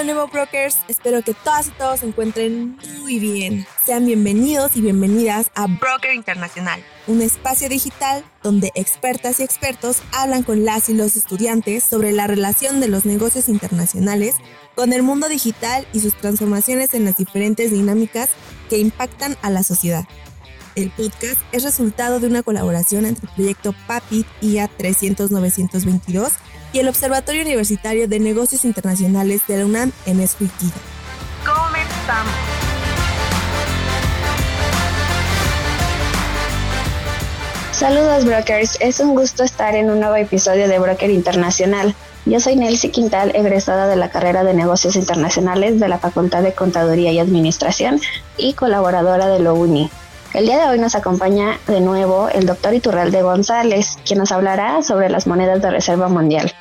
de nuevo, brokers. Espero que todas y todos se encuentren muy bien. Sean bienvenidos y bienvenidas a Broker Internacional, un espacio digital donde expertas y expertos hablan con las y los estudiantes sobre la relación de los negocios internacionales con el mundo digital y sus transformaciones en las diferentes dinámicas que impactan a la sociedad. El podcast es resultado de una colaboración entre el proyecto PAPIT IA 300 922 y el Observatorio Universitario de Negocios Internacionales de la UNAM en Escuiquilla. Comenzamos. Saludos brokers, es un gusto estar en un nuevo episodio de Broker Internacional. Yo soy Nelcy Quintal, egresada de la carrera de Negocios Internacionales de la Facultad de Contaduría y Administración y colaboradora de lo UNI. El día de hoy nos acompaña de nuevo el doctor Iturralde González, quien nos hablará sobre las monedas de reserva mundial.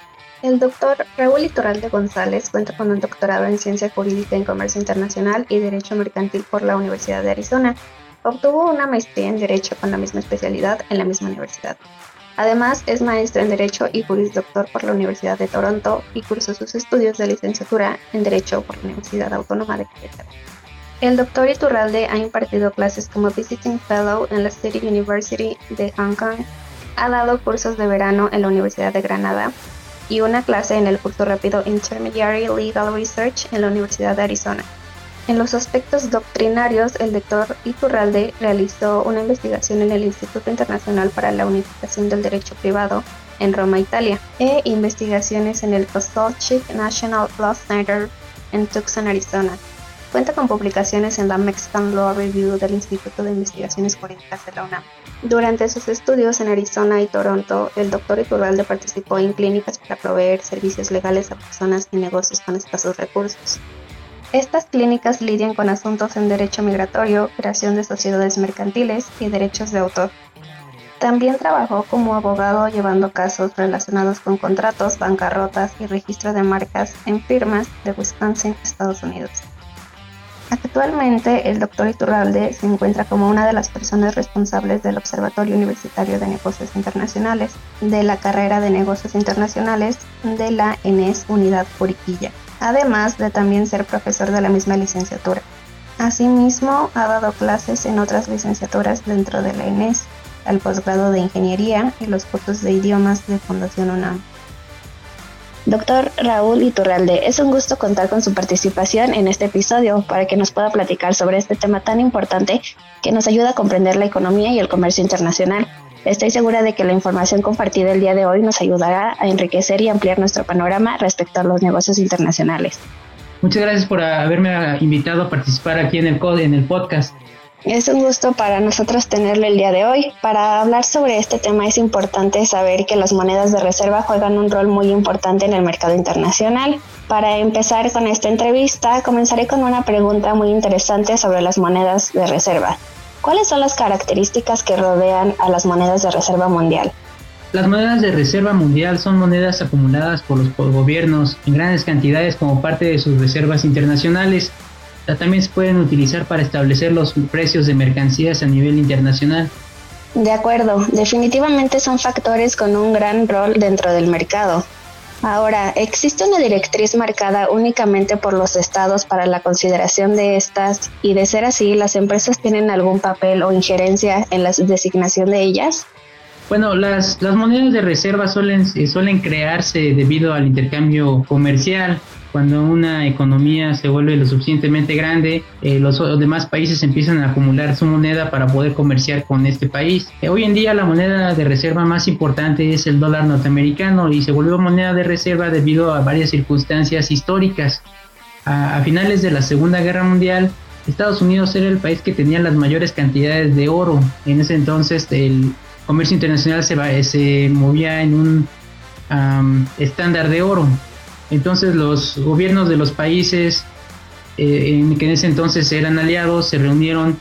El doctor Raúl Iturralde González cuenta con un doctorado en Ciencia Jurídica en Comercio Internacional y Derecho Mercantil por la Universidad de Arizona. Obtuvo una maestría en Derecho con la misma especialidad en la misma universidad. Además, es maestro en Derecho y jurisdoctor por la Universidad de Toronto y cursó sus estudios de licenciatura en Derecho por la Universidad Autónoma de Querétaro. El doctor Iturralde ha impartido clases como Visiting Fellow en la City University de Hong Kong, ha dado cursos de verano en la Universidad de Granada y una clase en el curso rápido Intermediary Legal Research en la Universidad de Arizona. En los aspectos doctrinarios, el doctor Iturralde realizó una investigación en el Instituto Internacional para la Unificación del Derecho Privado en Roma, Italia, e investigaciones en el Consulship National Law Center en Tucson, Arizona. Cuenta con publicaciones en la Mexican Law Review del Instituto de Investigaciones Jurídicas de la UNAM. Durante sus estudios en Arizona y Toronto, el doctor Iturralde participó en clínicas para proveer servicios legales a personas y negocios con escasos recursos. Estas clínicas lidian con asuntos en derecho migratorio, creación de sociedades mercantiles y derechos de autor. También trabajó como abogado llevando casos relacionados con contratos, bancarrotas y registro de marcas en firmas de Wisconsin, Estados Unidos. Actualmente, el doctor Iturralde se encuentra como una de las personas responsables del Observatorio Universitario de Negocios Internacionales de la carrera de Negocios Internacionales de la ENES Unidad Puriquilla, además de también ser profesor de la misma licenciatura. Asimismo, ha dado clases en otras licenciaturas dentro de la ENES, al posgrado de Ingeniería y los cursos de idiomas de Fundación UNAM. Doctor Raúl Iturralde, es un gusto contar con su participación en este episodio para que nos pueda platicar sobre este tema tan importante que nos ayuda a comprender la economía y el comercio internacional. Estoy segura de que la información compartida el día de hoy nos ayudará a enriquecer y ampliar nuestro panorama respecto a los negocios internacionales. Muchas gracias por haberme invitado a participar aquí en el, en el podcast. Es un gusto para nosotros tenerlo el día de hoy. Para hablar sobre este tema es importante saber que las monedas de reserva juegan un rol muy importante en el mercado internacional. Para empezar con esta entrevista, comenzaré con una pregunta muy interesante sobre las monedas de reserva. ¿Cuáles son las características que rodean a las monedas de reserva mundial? Las monedas de reserva mundial son monedas acumuladas por los gobiernos en grandes cantidades como parte de sus reservas internacionales también se pueden utilizar para establecer los precios de mercancías a nivel internacional. De acuerdo, definitivamente son factores con un gran rol dentro del mercado. Ahora, ¿existe una directriz marcada únicamente por los estados para la consideración de estas y de ser así, las empresas tienen algún papel o injerencia en la designación de ellas? Bueno, las, las monedas de reserva suelen, suelen crearse debido al intercambio comercial cuando una economía se vuelve lo suficientemente grande, eh, los, demás países empiezan a acumular su moneda para poder comerciar con este país. Eh, hoy en día la moneda de reserva más importante es el dólar norteamericano y se volvió moneda de reserva debido a varias circunstancias históricas. A, finales de la Segunda Guerra Mundial, Estados Unidos era el país que tenía las mayores cantidades de oro. En ese entonces el comercio internacional se, se movía en un estándar de oro. Entonces los gobiernos de los países eh, en que en ese entonces eran aliados se reunieron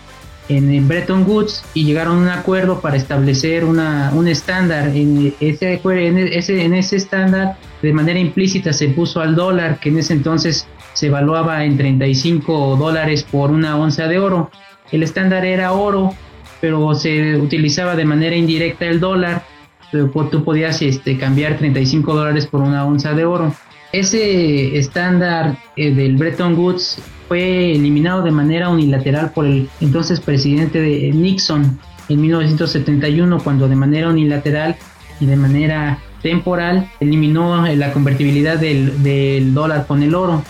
en Bretton Woods y llegaron a un acuerdo para establecer una, un estándar. En ese, en, ese, en ese estándar, de manera implícita, se puso al dólar, que en ese entonces se evaluaba en 35 dólares por una onza de oro. El estándar era oro, pero se utilizaba de manera indirecta el dólar. Tú podías este, cambiar 35 dólares por una onza de oro. Ese estándar eh, del Bretton Woods fue eliminado de manera unilateral por el entonces presidente de Nixon en 1971, cuando de manera unilateral y de manera temporal eliminó la convertibilidad del, dólar con el oro.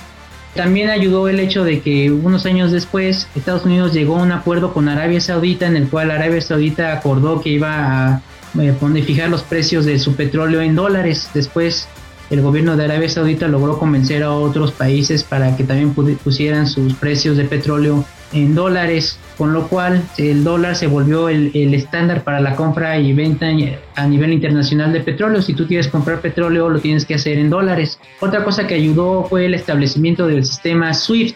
También ayudó el hecho de que unos años después Estados Unidos llegó a un acuerdo con Arabia Saudita en el cual Arabia Saudita acordó que iba a eh, fijar los precios de su petróleo en dólares. Después el gobierno de Arabia Saudita logró convencer a otros países para que también pusieran sus precios de petróleo en dólares, con lo cual el dólar se volvió el, estándar para la compra y venta a nivel internacional de petróleo. Si tú quieres comprar petróleo, lo tienes que hacer en dólares. Otra cosa que ayudó fue el establecimiento del sistema SWIFT,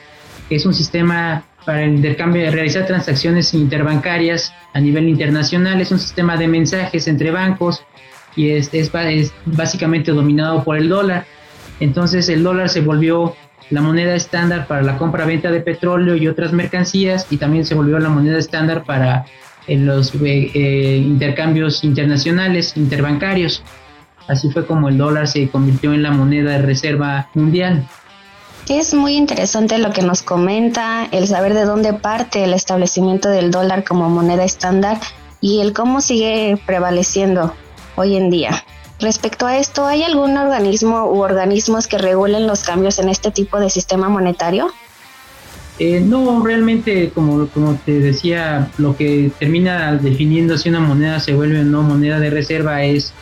que es un sistema para el intercambio de realizar transacciones interbancarias a nivel internacional. Es un sistema de mensajes entre bancos y es, es, básicamente dominado por el dólar. Entonces el dólar se volvió la moneda estándar para la compra-venta de petróleo y otras mercancías y también se volvió la moneda estándar para eh, los eh, eh, intercambios internacionales, interbancarios. Así fue como el dólar se convirtió en la moneda de reserva mundial. Es muy interesante lo que nos comenta, el saber de dónde parte el establecimiento del dólar como moneda estándar y el cómo sigue prevaleciendo hoy en día. Respecto a esto, ¿hay algún organismo u organismos que regulen los cambios en este tipo de sistema monetario? Eh, no, realmente, como, te decía, lo que termina definiendo si una moneda se vuelve o no moneda de reserva es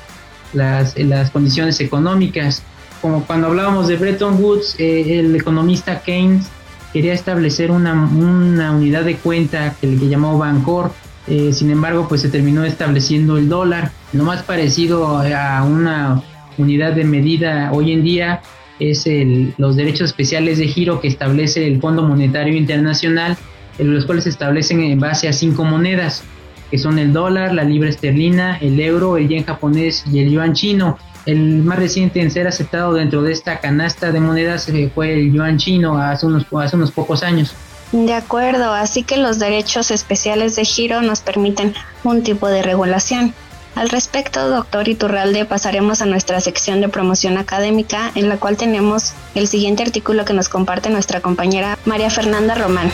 las, las condiciones económicas. Como cuando hablábamos de Bretton Woods, eh, el economista Keynes quería establecer una, una unidad de cuenta que le llamó Bancor, eh, sin embargo, pues se terminó estableciendo el dólar. Lo más parecido a una unidad de medida hoy en día es el, los derechos especiales de giro que establece el Fondo Monetario Internacional, en los cuales se establecen en base a cinco monedas, que son el dólar, la libra esterlina, el euro, el yen japonés y el yuan chino. El más reciente en ser aceptado dentro de esta canasta de monedas eh, fue el yuan chino hace unos, hace unos pocos años. De acuerdo, así que los derechos especiales de giro nos permiten un tipo de regulación. Al respecto, doctor Iturralde, pasaremos a nuestra sección de promoción académica, en la cual tenemos el siguiente artículo que nos comparte nuestra compañera María Fernanda Román.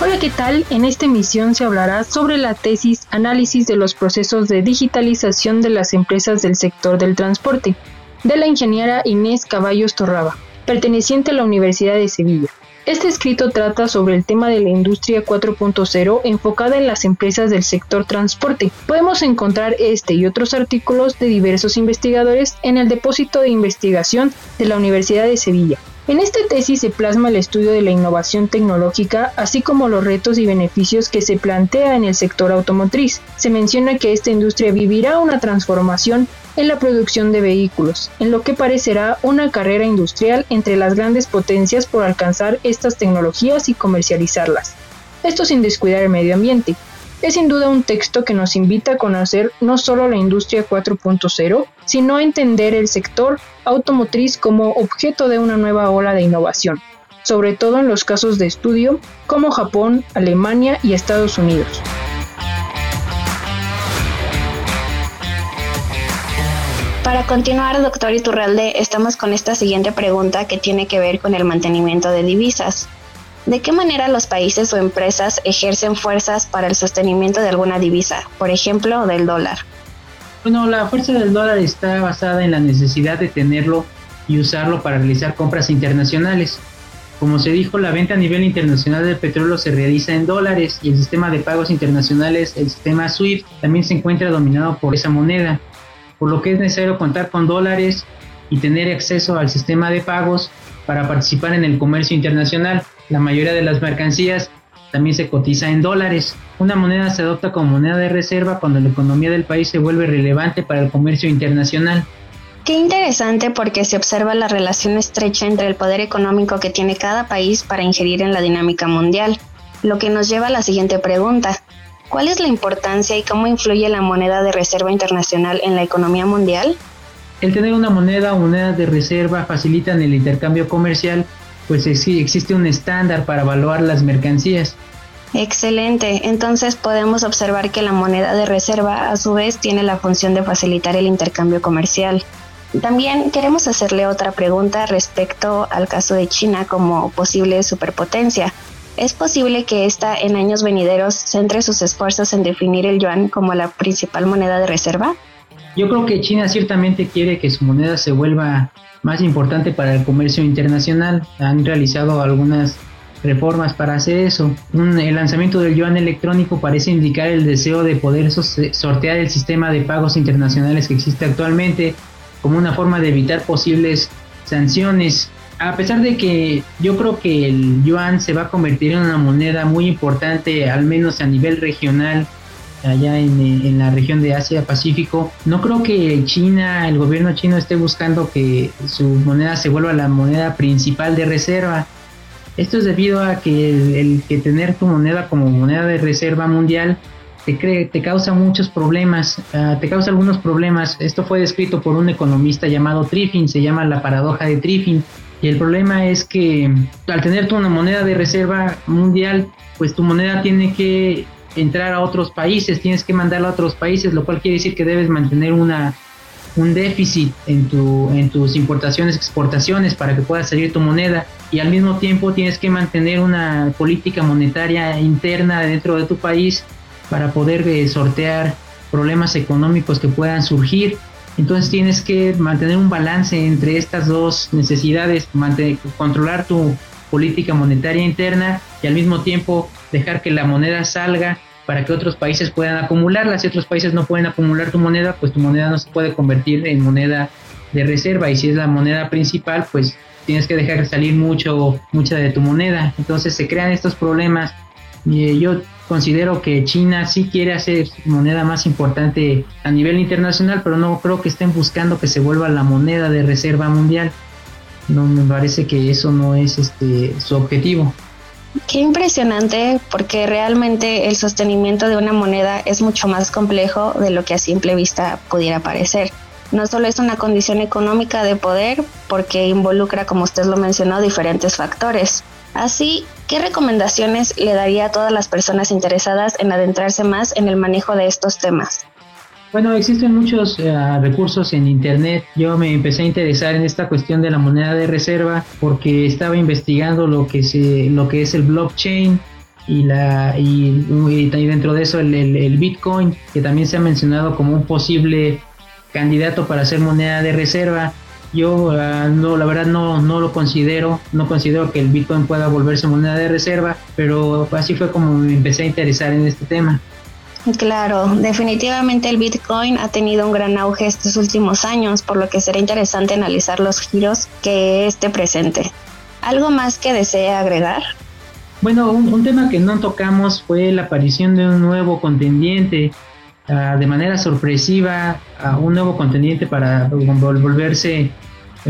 Hola, ¿qué tal? En esta emisión se hablará sobre la tesis Análisis de los procesos de digitalización de las empresas del sector del transporte, de la ingeniera Inés Caballos Torraba, perteneciente a la Universidad de Sevilla. Este escrito trata sobre el tema de la industria 4.0 enfocada en las empresas del sector transporte. Podemos encontrar este y otros artículos de diversos investigadores en el depósito de investigación de la Universidad de Sevilla. En esta tesis se plasma el estudio de la innovación tecnológica, así como los retos y beneficios que se plantea en el sector automotriz. Se menciona que esta industria vivirá una transformación en la producción de vehículos, en lo que parecerá una carrera industrial entre las grandes potencias por alcanzar estas tecnologías y comercializarlas. Esto sin descuidar el medio ambiente, es sin duda un texto que nos invita a conocer no solo la industria 4.0, sino a entender el sector automotriz como objeto de una nueva ola de innovación, sobre todo en los casos de estudio como Japón, Alemania y Estados Unidos. Para continuar, doctor Iturralde, estamos con esta siguiente pregunta que tiene que ver con el mantenimiento de divisas. ¿De qué manera los países o empresas ejercen fuerzas para el sostenimiento de alguna divisa, por ejemplo, del dólar? Bueno, la fuerza del dólar está basada en la necesidad de tenerlo y usarlo para realizar compras internacionales. Como se dijo, la venta a nivel internacional del petróleo se realiza en dólares y el sistema de pagos internacionales, el sistema SWIFT, también se encuentra dominado por esa moneda, por lo que es necesario contar con dólares y tener acceso al sistema de pagos para participar en el comercio internacional. La mayoría de las mercancías también se cotiza en dólares. Una moneda se adopta como moneda de reserva cuando la economía del país se vuelve relevante para el comercio internacional. Qué interesante porque se observa la relación estrecha entre el poder económico que tiene cada país para ingerir en la dinámica mundial, lo que nos lleva a la siguiente pregunta. ¿Cuál es la importancia y cómo influye la moneda de reserva internacional en la economía mundial? El tener una moneda o moneda de reserva facilita el intercambio comercial pues existe un estándar para evaluar las mercancías. Excelente, entonces podemos observar que la moneda de reserva a su vez tiene la función de facilitar el intercambio comercial. También queremos hacerle otra pregunta respecto al caso de China como posible superpotencia. ¿Es posible que ésta en años venideros centre sus esfuerzos en definir el yuan como la principal moneda de reserva? Yo creo que China ciertamente quiere que su moneda se vuelva más importante para el comercio internacional. Han realizado algunas reformas para hacer eso. el lanzamiento del yuan electrónico parece indicar el deseo de poder sortear el sistema de pagos internacionales que existe actualmente como una forma de evitar posibles sanciones. A pesar de que yo creo que el yuan se va a convertir en una moneda muy importante, al menos a nivel regional, allá en, en, la región de Asia Pacífico. No creo que China, el gobierno chino esté buscando que su moneda se vuelva la moneda principal de reserva. Esto es debido a que el, que tener tu moneda como moneda de reserva mundial te, cree, te causa muchos problemas, ah, te causa algunos problemas. Esto fue descrito por un economista llamado Triffin, se llama la paradoja de Triffin. Y el problema es que al tener tu una moneda de reserva mundial, pues tu moneda tiene que entrar a otros países, tienes que mandarla a otros países, lo cual quiere decir que debes mantener una un déficit en, tu, en tus importaciones, exportaciones para que pueda salir tu moneda y al mismo tiempo tienes que mantener una política monetaria interna dentro de tu país para poder eh, sortear problemas económicos que puedan surgir. Entonces tienes que mantener un balance entre estas dos necesidades, controlar tu política monetaria interna y al mismo tiempo dejar que la moneda salga para que otros países puedan acumularla. Si otros países no pueden acumular tu moneda, pues tu moneda no se puede convertir en moneda de reserva. Y si es la moneda principal, pues tienes que dejar salir mucho, mucha de tu moneda. Entonces se crean estos problemas. Y eh, yo considero que China sí quiere hacer moneda más importante a nivel internacional, pero no creo que estén buscando que se vuelva la moneda de reserva mundial. No me parece que eso no es este su objetivo. Qué impresionante, porque realmente el sostenimiento de una moneda es mucho más complejo de lo que a simple vista pudiera parecer. No solo es una condición económica de poder, porque involucra, como usted lo mencionó, diferentes factores. Así, ¿qué recomendaciones le daría a todas las personas interesadas en adentrarse más en el manejo de estos temas? Bueno, existen muchos eh, recursos en Internet. Yo me empecé a interesar en esta cuestión de la moneda de reserva porque estaba investigando lo que, se, lo que es el blockchain y, la, y, dentro de eso el, Bitcoin, que también se ha mencionado como un posible candidato para ser moneda de reserva. Yo ah, no, la verdad no, no lo considero, no considero que el Bitcoin pueda volverse moneda de reserva, pero así fue como me empecé a interesar en este tema. Claro, definitivamente el Bitcoin ha tenido un gran auge estos últimos años, por lo que será interesante analizar los giros que esté presente. ¿Algo más que desee agregar? Bueno, un, tema que no tocamos fue la aparición de un nuevo contendiente, ah, de manera sorpresiva, un nuevo contendiente para volverse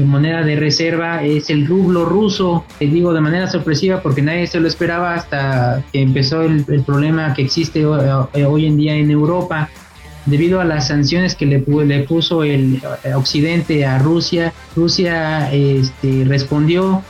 moneda de reserva es el rublo ruso, te digo de manera sorpresiva porque nadie se lo esperaba hasta que empezó el, problema que existe eh, hoy en día en Europa debido a las sanciones que le, le puso el eh, occidente a Rusia. Rusia este, respondió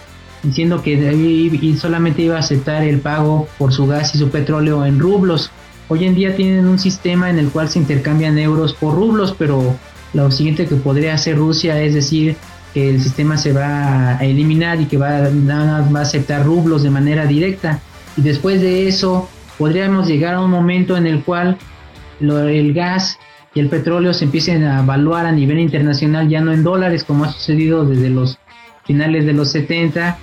diciendo que solamente iba a aceptar el pago por su gas y su petróleo en rublos. Hoy en día tienen un sistema en el cual se intercambian euros por rublos, pero lo siguiente que podría hacer Rusia es decir que el sistema se va a eliminar y que va, va a aceptar rublos de manera directa. Y después de eso podríamos llegar a un momento en el cual el gas y el petróleo se empiecen a evaluar a nivel internacional ya no en dólares como ha sucedido desde los finales de los 70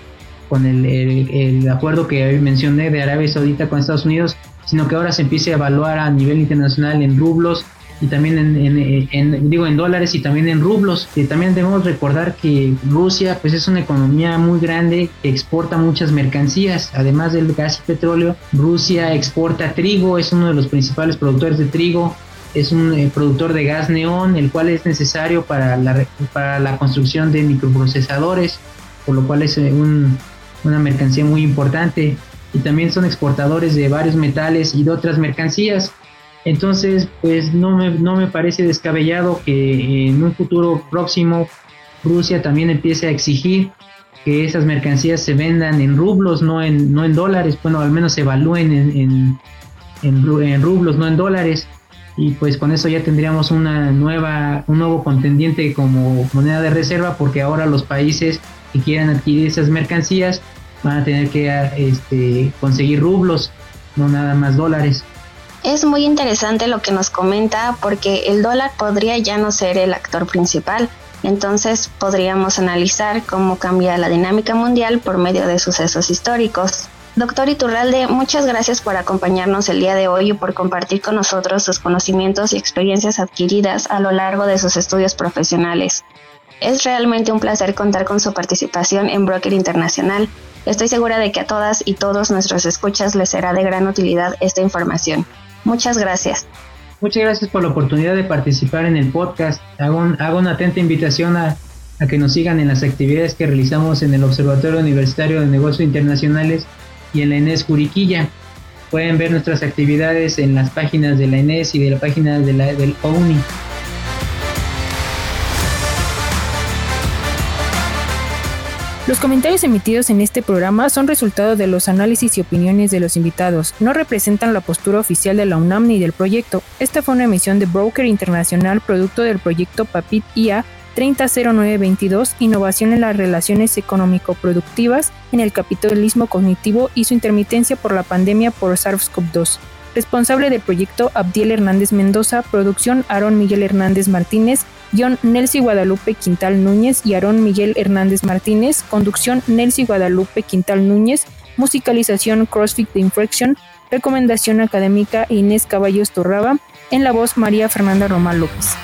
con el, el, acuerdo que mencioné de Arabia Saudita con Estados Unidos, sino que ahora se empiece a evaluar a nivel internacional en rublos y también en, digo en dólares y también en rublos. Y también debemos recordar que Rusia pues es una economía muy grande que exporta muchas mercancías. Además del gas y petróleo Rusia exporta trigo es uno de los principales productores de trigo es un eh, productor de gas neón el cual es necesario para la, para la construcción de microprocesadores por lo cual es eh, una mercancía muy importante. Y también son exportadores de varios metales y de otras mercancías entonces, pues no me, no me parece descabellado que en un futuro próximo Rusia también empiece a exigir que esas mercancías se vendan en rublos, no en, no en dólares, bueno, al menos se evalúen en, en, en, rublos, no en dólares. Y pues con eso ya tendríamos una nueva, un nuevo contendiente como moneda de reserva, porque ahora los países que quieran adquirir esas mercancías van a tener que este, conseguir rublos, no nada más dólares. Es muy interesante lo que nos comenta porque el dólar podría ya no ser el actor principal, entonces podríamos analizar cómo cambia la dinámica mundial por medio de sucesos históricos. Doctor Iturralde, muchas gracias por acompañarnos el día de hoy y por compartir con nosotros sus conocimientos y experiencias adquiridas a lo largo de sus estudios profesionales. Es realmente un placer contar con su participación en Broker Internacional. Estoy segura de que a todas y todos nuestros escuchas les será de gran utilidad esta información. Muchas gracias. Muchas gracias por la oportunidad de participar en el podcast. Hago, una atenta invitación a, que nos sigan en las actividades que realizamos en el Observatorio Universitario de Negocios Internacionales y en la ENES Juriquilla. Pueden ver nuestras actividades en las páginas de la ENES y de la página de la, del OUNI. Los comentarios emitidos en este programa son resultado de los análisis y opiniones de los invitados, no representan la postura oficial de la UNAM ni del proyecto. Esta fue una emisión de Broker Internacional producto del proyecto PAPIT IA 300922 Innovación en las relaciones económico-productivas en el capitalismo cognitivo y su intermitencia por la pandemia por SARS-CoV-2. Responsable del proyecto Abdiel Hernández Mendoza, producción Aarón Miguel Hernández Martínez, Guión Nelsi Guadalupe Quintal Núñez y Aarón Miguel Hernández Martínez. Conducción Nelsi Guadalupe Quintal Núñez. Musicalización CrossFit de Infraction. Recomendación académica Inés Caballos Torraba. En la voz María Fernanda Román López.